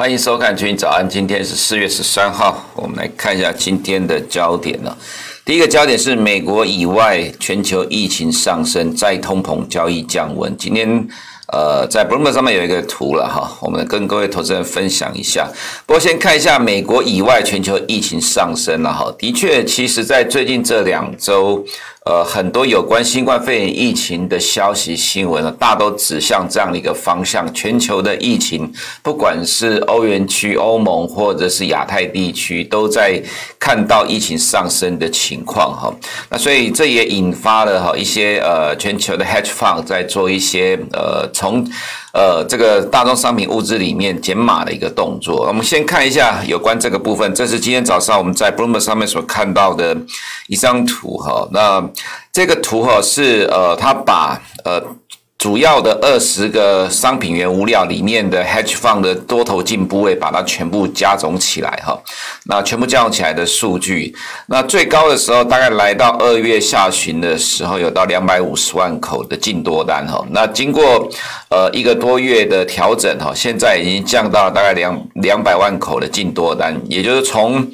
欢迎收看《军早安》，今天是四月十三号，我们来看一下今天的焦点呢。第一个焦点是美国以外全球疫情上升，再通膨交易降温。今天。呃，在 Bloomberg 上面有一个图了哈，我们跟各位投资人分享一下。不过先看一下美国以外全球疫情上升了哈，的确，其实在最近这两周。呃，很多有关新冠肺炎疫情的消息新闻呢，大都指向这样的一个方向。全球的疫情，不管是欧元区、欧盟或者是亚太地区，都在看到疫情上升的情况哈。那所以这也引发了哈一些呃全球的 hedge fund 在做一些呃从。呃，这个大宗商品物资里面减码的一个动作，我们先看一下有关这个部分。这是今天早上我们在 Bloomberg 上面所看到的一张图哈。那这个图哈是呃，他把呃。主要的二十个商品原物料里面的 hedge fund 的多头进部位，把它全部加总起来哈，那全部加总起来的数据，那最高的时候大概来到二月下旬的时候，有到两百五十万口的进多单哈，那经过呃一个多月的调整哈，现在已经降到了大概两两百万口的进多单，也就是从。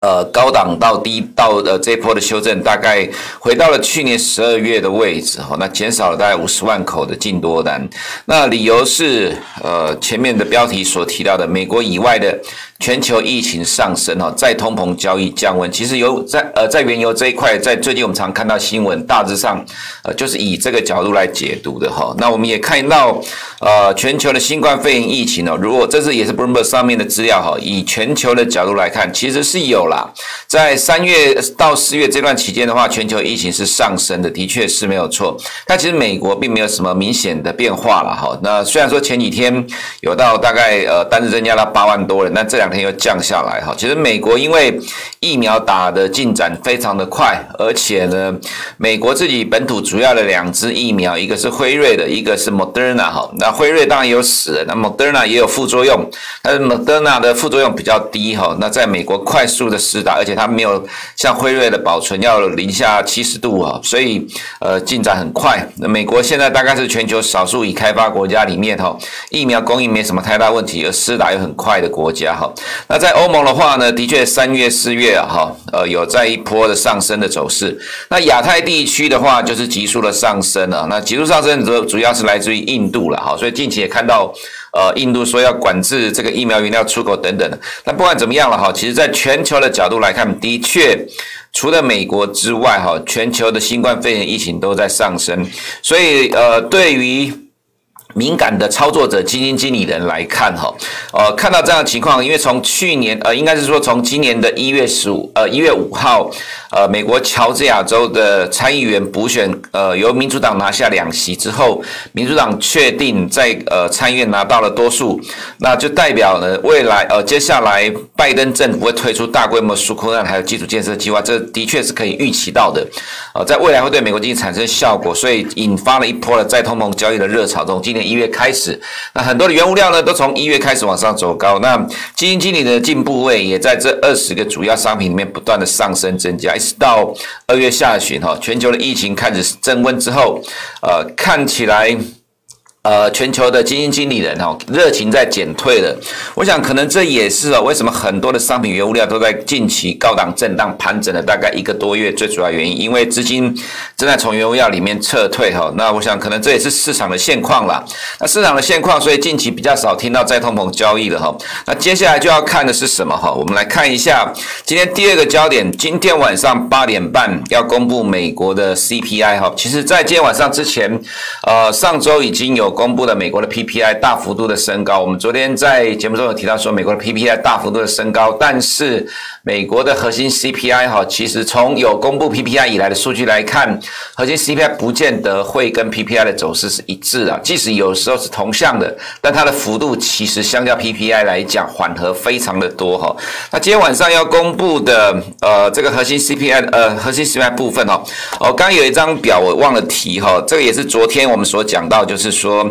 呃，高档到低到呃这波的修正，大概回到了去年十二月的位置哈，那减少了大概五十万口的净多单，那理由是呃前面的标题所提到的美国以外的。全球疫情上升哈，再通膨交易降温，其实有在呃在原油这一块，在最近我们常看到新闻，大致上呃就是以这个角度来解读的哈。那我们也看到呃全球的新冠肺炎疫情哦，如果这是也是 Bloomberg 上面的资料哈，以全球的角度来看，其实是有啦，在三月到四月这段期间的话，全球疫情是上升的，的确是没有错。但其实美国并没有什么明显的变化了哈。那虽然说前几天有到大概呃单日增加了八万多人，那这两天又降下来哈，其实美国因为疫苗打的进展非常的快，而且呢，美国自己本土主要的两支疫苗，一个是辉瑞的，一个是 Moderna 哈。那辉瑞当然有死人，那 Moderna 也有副作用，但是 Moderna 的副作用比较低哈。那在美国快速的施打，而且它没有像辉瑞的保存要零下七十度哈，所以呃进展很快。那美国现在大概是全球少数已开发国家里面哈，疫苗供应没什么太大问题，而施打又很快的国家哈。那在欧盟的话呢，的确三月四月啊，哈，呃，有在一波的上升的走势。那亚太地区的话，就是急速的上升了。那急速上升主主要是来自于印度了，哈，所以近期也看到，呃，印度说要管制这个疫苗原料出口等等的。那不管怎么样了，哈，其实在全球的角度来看，的确除了美国之外，哈，全球的新冠肺炎疫情都在上升。所以，呃，对于敏感的操作者、基金经理人来看，哈，呃，看到这样的情况，因为从去年，呃，应该是说从今年的一月十五，呃，一月五号。呃，美国乔治亚州的参议员补选，呃，由民主党拿下两席之后，民主党确定在呃参议院拿到了多数，那就代表呢，未来呃接下来拜登政府会推出大规模纾困案还有基础建设计划，这的确是可以预期到的，呃，在未来会对美国经济产生效果，所以引发了一波的再通膨交易的热潮。从今年一月开始，那很多的原物料呢都从一月开始往上走高，那基金经理的净部位也在这二十个主要商品里面不断的上升增加。到二月下旬，哈，全球的疫情开始升温之后，呃，看起来。呃，全球的基金经理人哈，热情在减退了。我想可能这也是哦，为什么很多的商品原物料都在近期高档震荡盘整了大概一个多月，最主要原因，因为资金正在从原物料里面撤退哈。那我想可能这也是市场的现况啦。那市场的现况，所以近期比较少听到再通膨交易了哈。那接下来就要看的是什么哈？我们来看一下今天第二个焦点，今天晚上八点半要公布美国的 CPI 哈。其实，在今天晚上之前，呃，上周已经有。公布的美国的 PPI 大幅度的升高，我们昨天在节目中有提到说，美国的 PPI 大幅度的升高，但是美国的核心 CPI 哈，其实从有公布 PPI 以来的数据来看，核心 CPI 不见得会跟 PPI 的走势是一致啊，即使有时候是同向的，但它的幅度其实相较 PPI 来讲缓和非常的多哈。那今天晚上要公布的呃这个核心 CPI 呃核心 CPI 部分哈，哦刚有一张表我忘了提哈，这个也是昨天我们所讲到，就是说。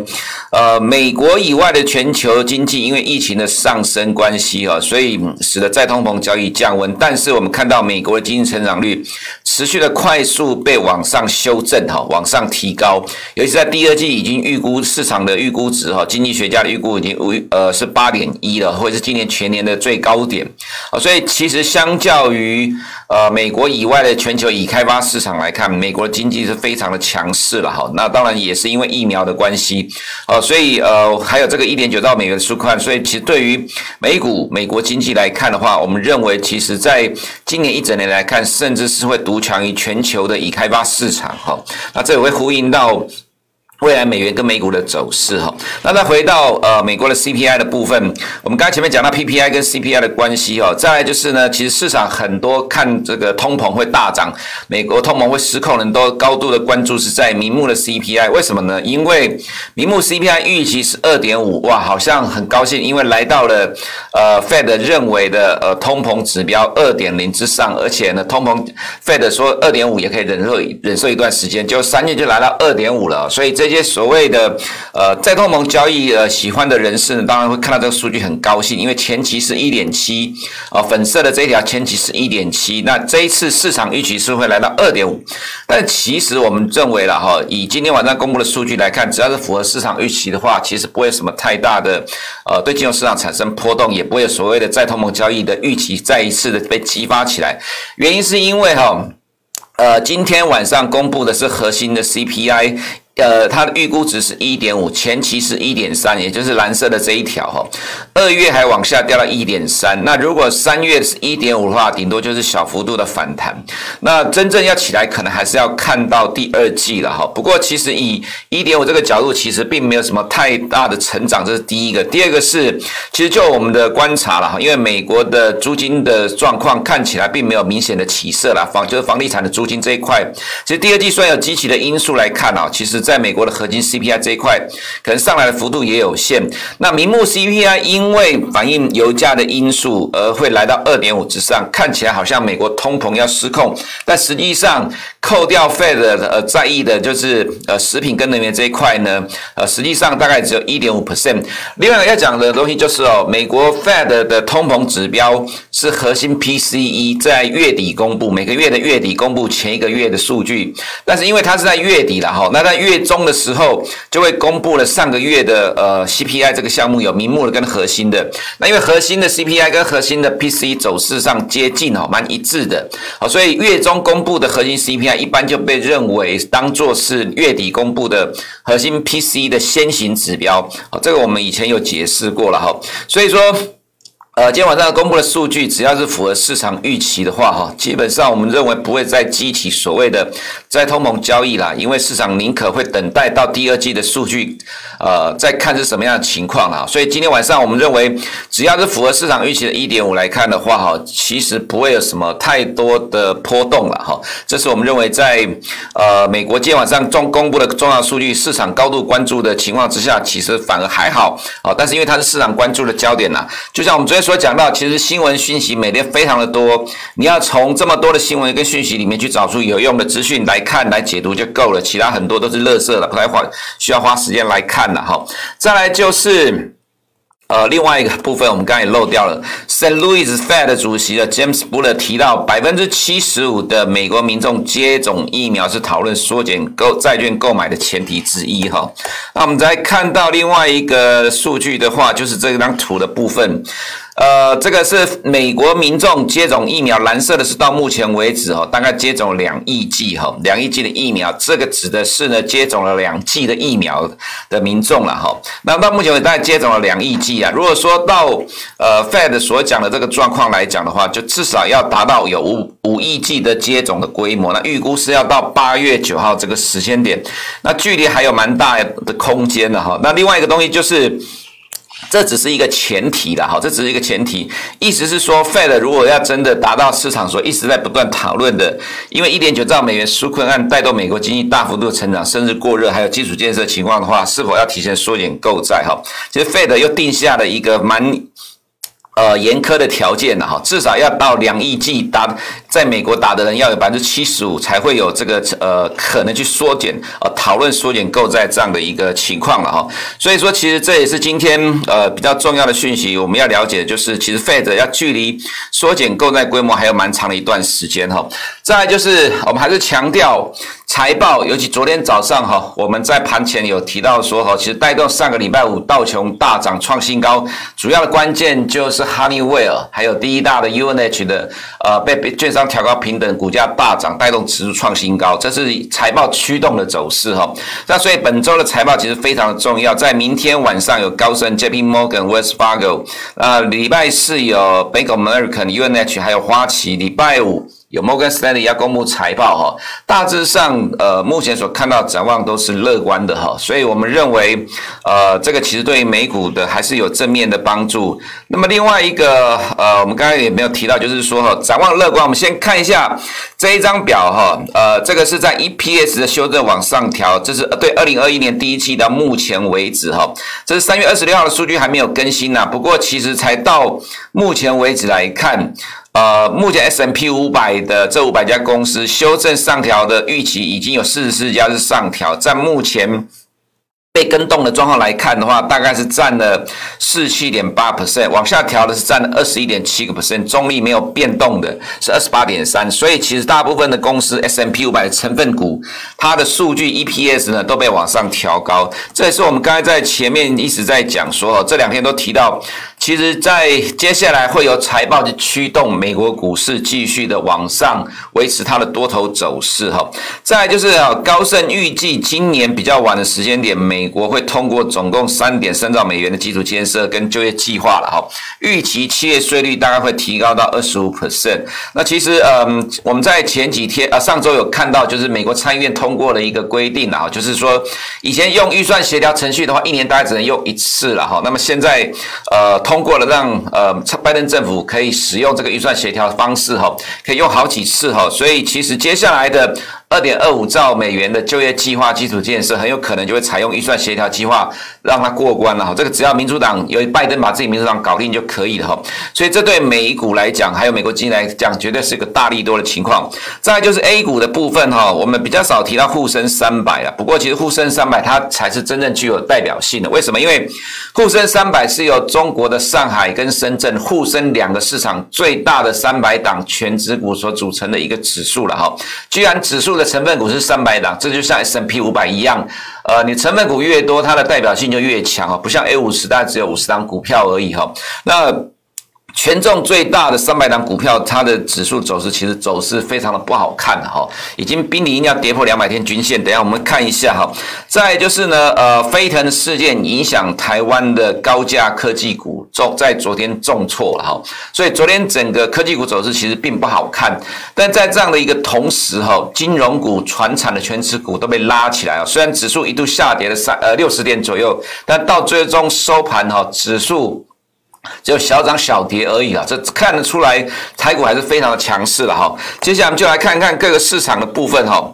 呃，美国以外的全球经济因为疫情的上升关系啊，所以使得再通膨交易降温。但是我们看到美国的经济成长率持续的快速被往上修正哈，往上提高，尤其在第二季已经预估市场的预估值哈，经济学家的预估已经呃是八点一了，或者是今年全年的最高点啊。所以其实相较于呃美国以外的全球已开发市场来看，美国的经济是非常的强势了哈。那当然也是因为疫苗的关系哦，所以呃还有这个一点九兆美元的纾困，所以其实对于美股美国经济来看的话，我们认为其实在今年一整年来看，甚至是会独强于全球的已开发市场哈。那这也会呼应到。未来美元跟美股的走势哈，那再回到呃美国的 CPI 的部分，我们刚才前面讲到 PPI 跟 CPI 的关系哈，再来就是呢，其实市场很多看这个通膨会大涨，美国通膨会失控，人都高度的关注是在明目的 CPI，为什么呢？因为明目 CPI 预期是二点五，哇，好像很高兴，因为来到了呃 Fed 认为的呃通膨指标二点零之上，而且呢通膨 Fed 说二点五也可以忍受忍受一段时间，就三月就来到二点五了，所以这。这些所谓的呃再通膨交易呃喜欢的人士呢，当然会看到这个数据很高兴，因为前期是一点七啊，粉色的这一条前期是一点七，那这一次市场预期是会来到二点五，但其实我们认为了哈，以今天晚上公布的数据来看，只要是符合市场预期的话，其实不会有什么太大的呃对金融市场产生波动，也不会有所谓的再通膨交易的预期再一次的被激发起来，原因是因为哈呃今天晚上公布的是核心的 CPI。呃，它的预估值是一点五，前期是一点三，也就是蓝色的这一条哈。二月还往下掉到一点三，那如果三月是一点五的话，顶多就是小幅度的反弹。那真正要起来，可能还是要看到第二季了哈。不过其实以一点五这个角度，其实并没有什么太大的成长，这是第一个。第二个是，其实就我们的观察了哈，因为美国的租金的状况看起来并没有明显的起色了，房就是房地产的租金这一块，其实第二季虽然有积极的因素来看啊，其实。在美国的核心 CPI 这一块，可能上来的幅度也有限。那明目 CPI 因为反映油价的因素而会来到二点五之上，看起来好像美国通膨要失控，但实际上扣掉 Fed 呃在意的就是呃食品跟能源这一块呢，呃实际上大概只有一点五 percent。另外要讲的东西就是哦，美国 Fed 的通膨指标是核心 PCE 在月底公布，每个月的月底公布前一个月的数据，但是因为它是在月底了哈，那在月中的时候就会公布了上个月的呃 CPI 这个项目有明目的跟核心的，那因为核心的 CPI 跟核心的 PC 走势上接近哦，蛮一致的，好，所以月中公布的核心 CPI 一般就被认为当作是月底公布的核心 PC 的先行指标，好，这个我们以前有解释过了哈，所以说。呃，今天晚上公布的数据，只要是符合市场预期的话，哈，基本上我们认为不会再激起所谓的再通膨交易啦，因为市场宁可会等待到第二季的数据，呃，再看是什么样的情况啊。所以今天晚上我们认为，只要是符合市场预期的一点五来看的话，哈，其实不会有什么太多的波动了，哈。这是我们认为在呃美国今天晚上重公布的重要数据，市场高度关注的情况之下，其实反而还好，啊，但是因为它是市场关注的焦点呐，就像我们昨天。所讲到，其实新闻讯息每天非常的多，你要从这么多的新闻跟讯息里面去找出有用的资讯来看、来解读就够了，其他很多都是垃圾了，不太花需要花时间来看了哈。再来就是。呃，另外一个部分我们刚才也漏掉了，St. Louis Fed 主席的 James Buller 提到，百分之七十五的美国民众接种疫苗是讨论缩减购债券购买的前提之一哈。那我们再看到另外一个数据的话，就是这张图的部分。呃，这个是美国民众接种疫苗，蓝色的是到目前为止哈，大概接种两亿剂哈，两亿剂的疫苗，这个指的是呢接种了两剂的疫苗的民众了哈。那到目前为止大概接种了两亿剂啊。如果说到呃 Fed 所讲的这个状况来讲的话，就至少要达到有五五亿剂的接种的规模，那预估是要到八月九号这个时间点，那距离还有蛮大的空间的哈。那另外一个东西就是。这只是一个前提了，哈，这只是一个前提，意思是说，Fed 如果要真的达到市场所一直在不断讨论的，因为一点九兆美元纾困案带动美国经济大幅度成长，甚至过热，还有基础建设情况的话，是否要提前缩减购债？哈，其实 Fed 又定下了一个蛮。呃，严苛的条件呢，哈，至少要到两亿剂打在美国打的人要有百分之七十五才会有这个呃可能去缩减呃讨论缩减购债这样的一个情况了哈。所以说，其实这也是今天呃比较重要的讯息，我们要了解的就是，其实 Fed 要距离缩减购债规模还有蛮长的一段时间哈。再就是我们还是强调。财报，尤其昨天早上哈，我们在盘前有提到说哈，其实带动上个礼拜五道琼大涨创新高，主要的关键就是 Honeywell 还有第一大的 UNH 的呃被券商调高平等，股价大涨，带动指数创新高，这是财报驱动的走势哈。那所以本周的财报其实非常的重要，在明天晚上有高盛、JP Morgan、Wells Fargo，呃，礼拜四有 Bank of American、UNH 还有花旗，礼拜五。有摩根士丹利要公布财报哈，大致上呃目前所看到展望都是乐观的哈，所以我们认为呃这个其实对于美股的还是有正面的帮助。那么另外一个呃我们刚才也没有提到，就是说哈展望乐观，我们先看一下这一张表哈，呃这个是在 EPS 的修正往上调，这是对二零二一年第一季到目前为止哈，这是三月二十六号的数据还没有更新呐，不过其实才到目前为止来看。呃，目前 S M P 五百的这五百家公司修正上调的预期已经有四十四家是上调，在目前。被更动的状况来看的话，大概是占了四七点八 percent，往下调的是占了二十一点七个 percent，中立没有变动的是二十八点三，所以其实大部分的公司 S M P 五百的成分股，它的数据 EPS 呢都被往上调高，这也是我们刚才在前面一直在讲说，这两天都提到，其实在接下来会有财报去驱动美国股市继续的往上维持它的多头走势哈。再就是啊，高盛预计今年比较晚的时间点美。国会通过总共三点三兆美元的基础建设跟就业计划了哈，预期企业税率大概会提高到二十五 percent。那其实嗯，我们在前几天啊，上周有看到，就是美国参议院通过了一个规定啊，就是说以前用预算协调程序的话，一年大概只能用一次了哈。那么现在呃通通过了，让呃拜登政府可以使用这个预算协调方式哈，可以用好几次哈。所以其实接下来的。二点二五兆美元的就业计划基础建设很有可能就会采用预算协调计划让它过关了哈，这个只要民主党由拜登把自己民主党搞定就可以了哈，所以这对美股来讲还有美国经济来讲绝对是个大利多的情况。再就是 A 股的部分哈，我们比较少提到沪深三百啊，不过其实沪深三百它才是真正具有代表性的，为什么？因为沪深三百是由中国的上海跟深圳沪深两个市场最大的三百档全指股所组成的一个指数了哈，居然指数。的成分股是三百档，这就像 S N P 五百一样，呃，你成分股越多，它的代表性就越强啊，不像 A 五十，大概只有五十档股票而已哈。那权重最大的三百档股票，它的指数走势其实走势非常的不好看哈，已经濒临要跌破两百天均线。等下我们看一下哈。再就是呢，呃，飞腾事件影响台湾的高价科技股重，在昨天重挫了哈，所以昨天整个科技股走势其实并不好看。但在这样的一个同时哈，金融股、传产的权值股都被拉起来啊。虽然指数一度下跌了三呃六十点左右，但到最终收盘哈，指数。只有小涨小跌而已啊，这看得出来台股还是非常的强势了哈。接下来我们就来看看各个市场的部分哈。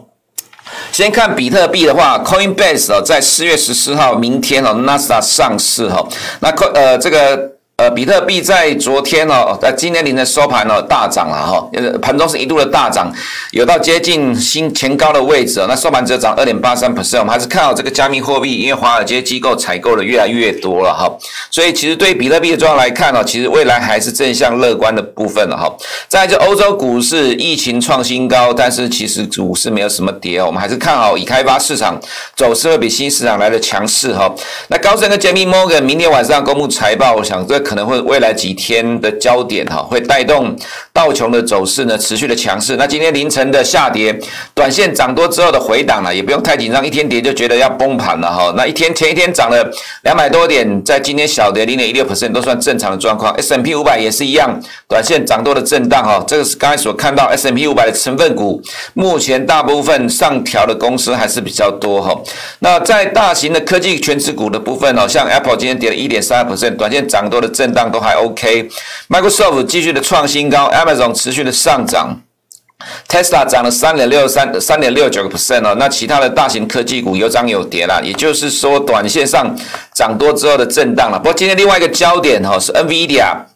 先看比特币的话，Coinbase 哦，在四月十四号明天哦，纳斯达上市哈。那呃这个。呃，比特币在昨天哦，在今天凌晨收盘哦，大涨了哈，盘中是一度的大涨，有到接近新前高的位置哦。那收盘只有涨二点八三 percent，我们还是看好这个加密货币，因为华尔街机构采购的越来越多了哈。所以其实对比特币的状况来看哦，其实未来还是正向乐观的部分了哈。再来就欧洲股市疫情创新高，但是其实股市没有什么跌哦，我们还是看好已开发市场走势会比新市场来的强势哈。那高盛跟 JP Morgan 明天晚上公布财报，我想这。可能会未来几天的焦点哈，会带动道琼的走势呢持续的强势。那今天凌晨的下跌，短线涨多之后的回档了，也不用太紧张，一天跌就觉得要崩盘了哈。那一天前一天涨了两百多点，在今天小跌零点一六 percent 都算正常的状况。S M P 五百也是一样，短线涨多的震荡哈。这个是刚才所看到 S M P 五百的成分股，目前大部分上调的公司还是比较多哈。那在大型的科技全值股的部分哦，像 Apple 今天跌了一点三二 percent，短线涨多的。震荡都还 OK，Microsoft 继续的创新高，Amazon 持续的上涨，Tesla 涨了三点六三三点六九个 percent 哦，那其他的大型科技股有涨有跌啦，也就是说短线上涨多之后的震荡了。不过今天另外一个焦点哈是 NVIDIA。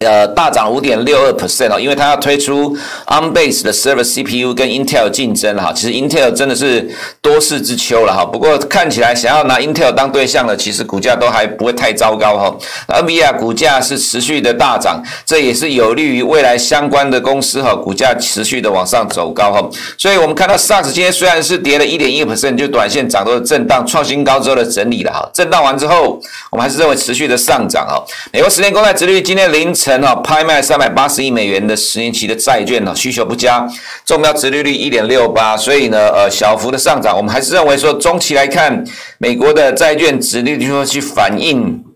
呃，大涨五点六二 percent 哦，因为它要推出 on base 的 server CPU 跟 Intel 竞争哈。其实 Intel 真的是多事之秋了哈。不过看起来想要拿 Intel 当对象的，其实股价都还不会太糟糕哈。n v i a 股价是持续的大涨，这也是有利于未来相关的公司哈，股价持续的往上走高哈。所以我们看到 SARS 今天虽然是跌了一点一 percent，就短线涨多的震荡，创新高之后的整理了哈。震荡完之后，我们还是认为持续的上涨哈。美国十年公债殖率今天凌晨。拍卖三百八十亿美元的十年期的债券呢，需求不佳，中标值利率一点六八，所以呢，呃，小幅的上涨，我们还是认为说，中期来看，美国的债券值利率会去反映。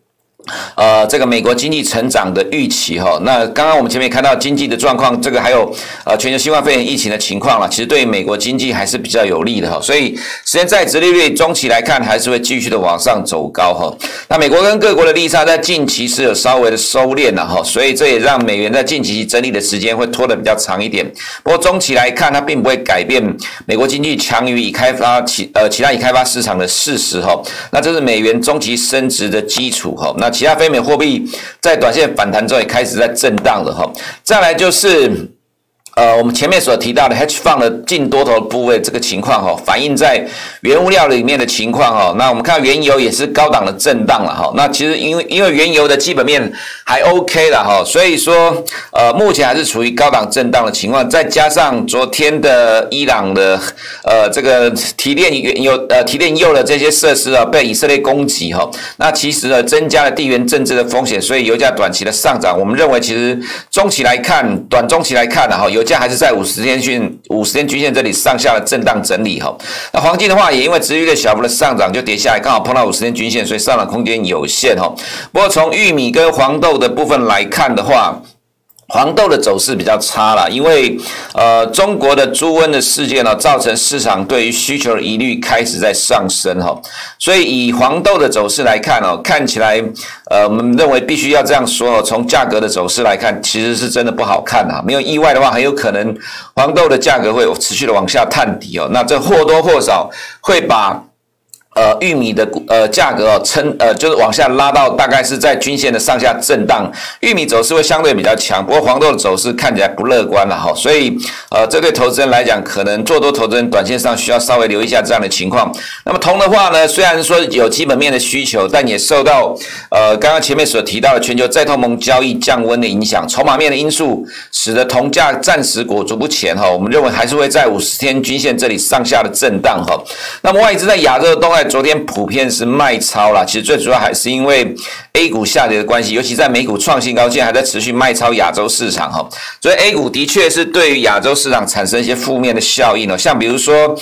呃，这个美国经济成长的预期哈，那刚刚我们前面看到经济的状况，这个还有呃全球新冠肺炎疫情的情况了，其实对美国经济还是比较有利的哈，所以十年债殖利率中期来看还是会继续的往上走高哈。那美国跟各国的利差在近期是有稍微的收敛了哈，所以这也让美元在近期整理的时间会拖得比较长一点。不过中期来看，它并不会改变美国经济强于已开发其呃其他已开发市场的事实哈。那这是美元中期升值的基础哈。那其他非美货币在短线反弹之后也开始在震荡了哈，再来就是。呃，我们前面所提到的 hedge fund 的净多头部位这个情况哈，反映在原物料里面的情况哈。那我们看原油也是高档的震荡了哈。那其实因为因为原油的基本面还 OK 了哈，所以说呃目前还是处于高档震荡的情况。再加上昨天的伊朗的呃这个提炼原油呃提炼铀的这些设施啊被以色列攻击哈，那其实呢增加了地缘政治的风险，所以油价短期的上涨，我们认为其实中期来看，短中期来看呢哈油。价还是在五十天均五十天均线这里上下的震荡整理哈，那黄金的话也因为持续的小幅的上涨就跌下来，刚好碰到五十天均线，所以上涨空间有限哈。不过从玉米跟黄豆的部分来看的话，黄豆的走势比较差了，因为呃中国的猪瘟的事件呢，造成市场对于需求的疑虑开始在上升哈，所以以黄豆的走势来看哦，看起来呃我们认为必须要这样说哦，从价格的走势来看，其实是真的不好看啊，没有意外的话，很有可能黄豆的价格会持续的往下探底哦，那这或多或少会把。呃，玉米的呃价格哦，撑呃就是往下拉到大概是在均线的上下震荡，玉米走势会相对比较强，不过黄豆的走势看起来不乐观了哈，所以呃这对投资人来讲，可能做多投资人短线上需要稍微留意一下这样的情况。那么铜的话呢，虽然说有基本面的需求，但也受到呃刚刚前面所提到的全球再通膨交易降温的影响，筹码面的因素使得铜价暂时裹足不前哈，我们认为还是会在五十天均线这里上下的震荡哈。那么外资在亚洲的动昨天普遍是卖超啦，其实最主要还是因为 A 股下跌的关系，尤其在美股创新高，现在还在持续卖超亚洲市场哈，所以 A 股的确是对于亚洲市场产生一些负面的效应哦，像比如说。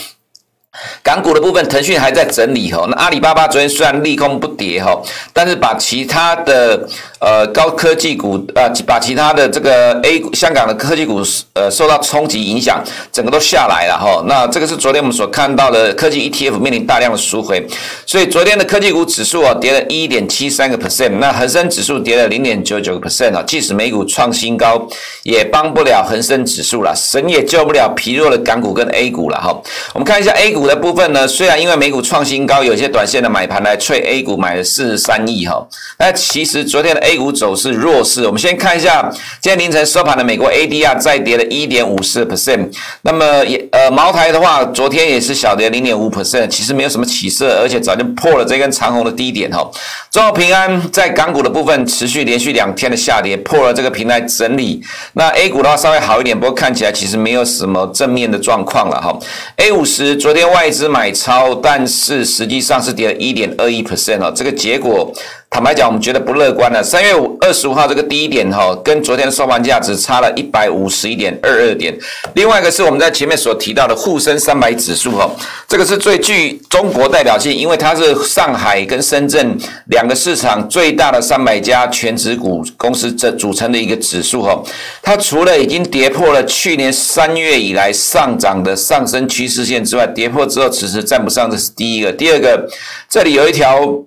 港股的部分，腾讯还在整理哈。那阿里巴巴昨天虽然利空不跌哈，但是把其他的呃高科技股呃把其他的这个 A 股香港的科技股呃受到冲击影响，整个都下来了哈。那这个是昨天我们所看到的科技 ETF 面临大量的赎回，所以昨天的科技股指数啊跌了一点七三个 percent，那恒生指数跌了零点九九个 percent 啊。即使美股创新高，也帮不了恒生指数了，神也救不了疲弱的港股跟 A 股了哈。我们看一下 A 股。的部分呢，虽然因为美股创新高，有些短线的买盘来催 A 股买了四十三亿哈，那其实昨天的 A A 股走势弱势。我们先看一下今天凌晨收盘的美国 ADR 再跌了一点五四 percent，那么也呃茅台的话，昨天也是小跌零点五 percent，其实没有什么起色，而且早就破了这根长红的低点哈。中国平安在港股的部分持续连续两天的下跌，破了这个平台整理。那 A 股的话稍微好一点，不过看起来其实没有什么正面的状况了哈。A 五十昨天。外资买超，但是实际上是跌了一点二一 percent 哦，这个结果。坦白讲，我们觉得不乐观了。三月五二十五号这个低点哈，跟昨天的收盘价只差了一百五十一点二二点。另外一个是我们在前面所提到的沪深三百指数哈，这个是最具中国代表性，因为它是上海跟深圳两个市场最大的三百家权值股公司这组成的一个指数哈。它除了已经跌破了去年三月以来上涨的上升趋势线之外，跌破之后迟迟站不上，这是第一个。第二个，这里有一条。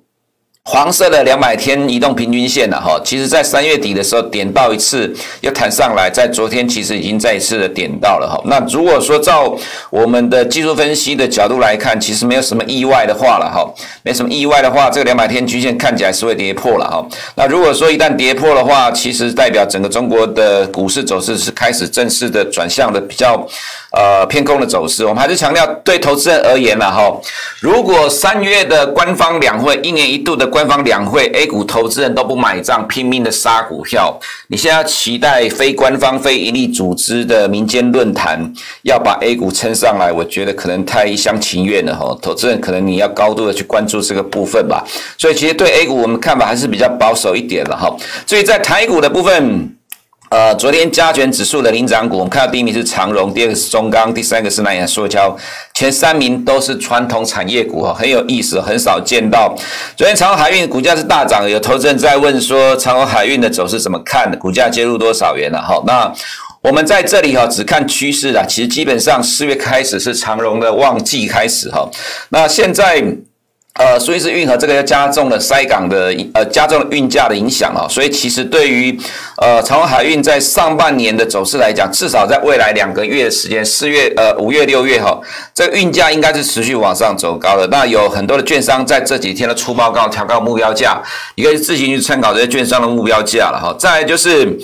黄色的两百天移动平均线了哈，其实在三月底的时候点到一次，又弹上来，在昨天其实已经再一次的点到了哈。那如果说照我们的技术分析的角度来看，其实没有什么意外的话了哈，没什么意外的话，这个两百天均线看起来是会跌破了哈。那如果说一旦跌破的话，其实代表整个中国的股市走势是开始正式的转向的比较呃偏空的走势。我们还是强调对投资人而言了哈，如果三月的官方两会一年一度的。官方两会，A 股投资人都不买账，拼命的杀股票。你现在期待非官方、非盈利组织的民间论坛要把 A 股撑上来，我觉得可能太一厢情愿了哈。投资人可能你要高度的去关注这个部分吧。所以其实对 A 股我们看法还是比较保守一点了哈。所以在台股的部分。呃，昨天加权指数的领涨股，我们看到第一名是长荣，第二个是中钢，第三个是南亚塑胶，前三名都是传统产业股哈，很有意思，很少见到。昨天长荣海运股价是大涨，有投资人在问说长荣海运的走势怎么看？股价介入多少元了？哈，那我们在这里哈，只看趋势啊，其实基本上四月开始是长荣的旺季开始哈，那现在。呃，苏伊士运河这个又加重了塞港的呃，加重了运价的影响啊，所以其实对于呃长荣海运在上半年的走势来讲，至少在未来两个月的时间，四月呃五月六月哈，这个运价应该是持续往上走高的。那有很多的券商在这几天的出报告调高目标价，你可以自行去参考这些券商的目标价了哈。再就是。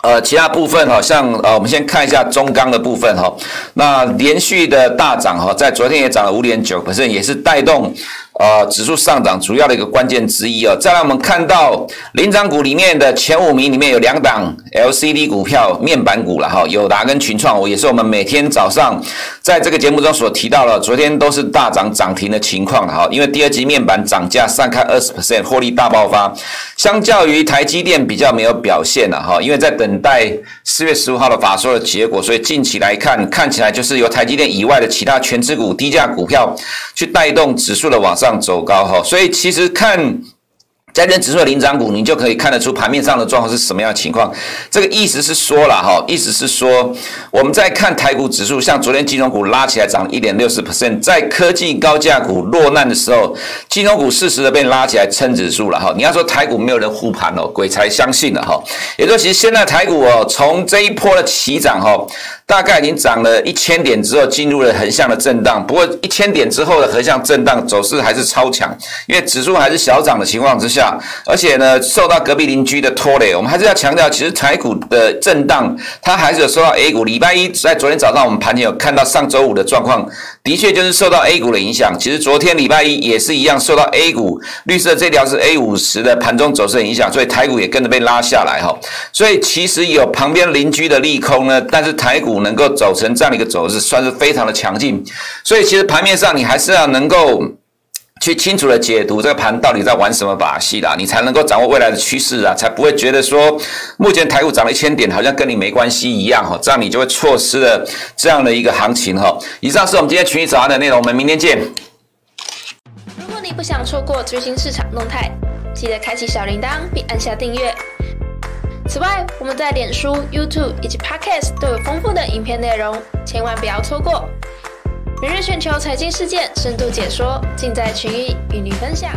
呃，其他部分哈，像呃，我们先看一下中钢的部分哈，那连续的大涨哈，在昨天也涨了五点九本身也是带动。呃，指数上涨主要的一个关键之一啊。再来，我们看到领涨股里面的前五名里面有两档 LCD 股票，面板股了哈，友达跟群创，我也是我们每天早上在这个节目中所提到的，昨天都是大涨涨停的情况哈。因为第二季面板涨价上看二十 percent，获利大爆发，相较于台积电比较没有表现了哈，因为在等待四月十五号的法说的结果，所以近期来看，看起来就是由台积电以外的其他权值股、低价股票去带动指数的往。上走高哈，所以其实看加权指数的领涨股，你就可以看得出盘面上的状况是什么样的情况。这个意思是说了哈，意思是说我们在看台股指数，像昨天金融股拉起来涨了一点六四 percent，在科技高价股落难的时候，金融股适时的被拉起来撑指数了哈。你要说台股没有人护盘哦，鬼才相信了哈。也就是其实现在台股哦，从这一波的起涨哈。大概已经涨了一千点之后，进入了横向的震荡。不过一千点之后的横向震荡走势还是超强，因为指数还是小涨的情况之下，而且呢受到隔壁邻居的拖累。我们还是要强调，其实台股的震荡它还是有受到 A 股。礼拜一在昨天早上我们盘前有看到上周五的状况，的确就是受到 A 股的影响。其实昨天礼拜一也是一样受到 A 股绿色这条是 A 五十的盘中走势影响，所以台股也跟着被拉下来哈。所以其实有旁边邻居的利空呢，但是台股。能够走成这样的一个走势，算是非常的强劲。所以其实盘面上你还是要能够去清楚的解读这个盘到底在玩什么把戏啦，你才能够掌握未来的趋势啊，才不会觉得说目前台股涨了一千点，好像跟你没关系一样哈，这样你就会错失了这样的一个行情哈。以上是我们今天群益早安的内容，我们明天见。如果你不想错过最新市场动态，记得开启小铃铛并按下订阅。此外，我们在脸书、YouTube 以及 Podcast 都有丰富的影片内容，千万不要错过。每日全球财经事件深度解说，尽在群益与您分享。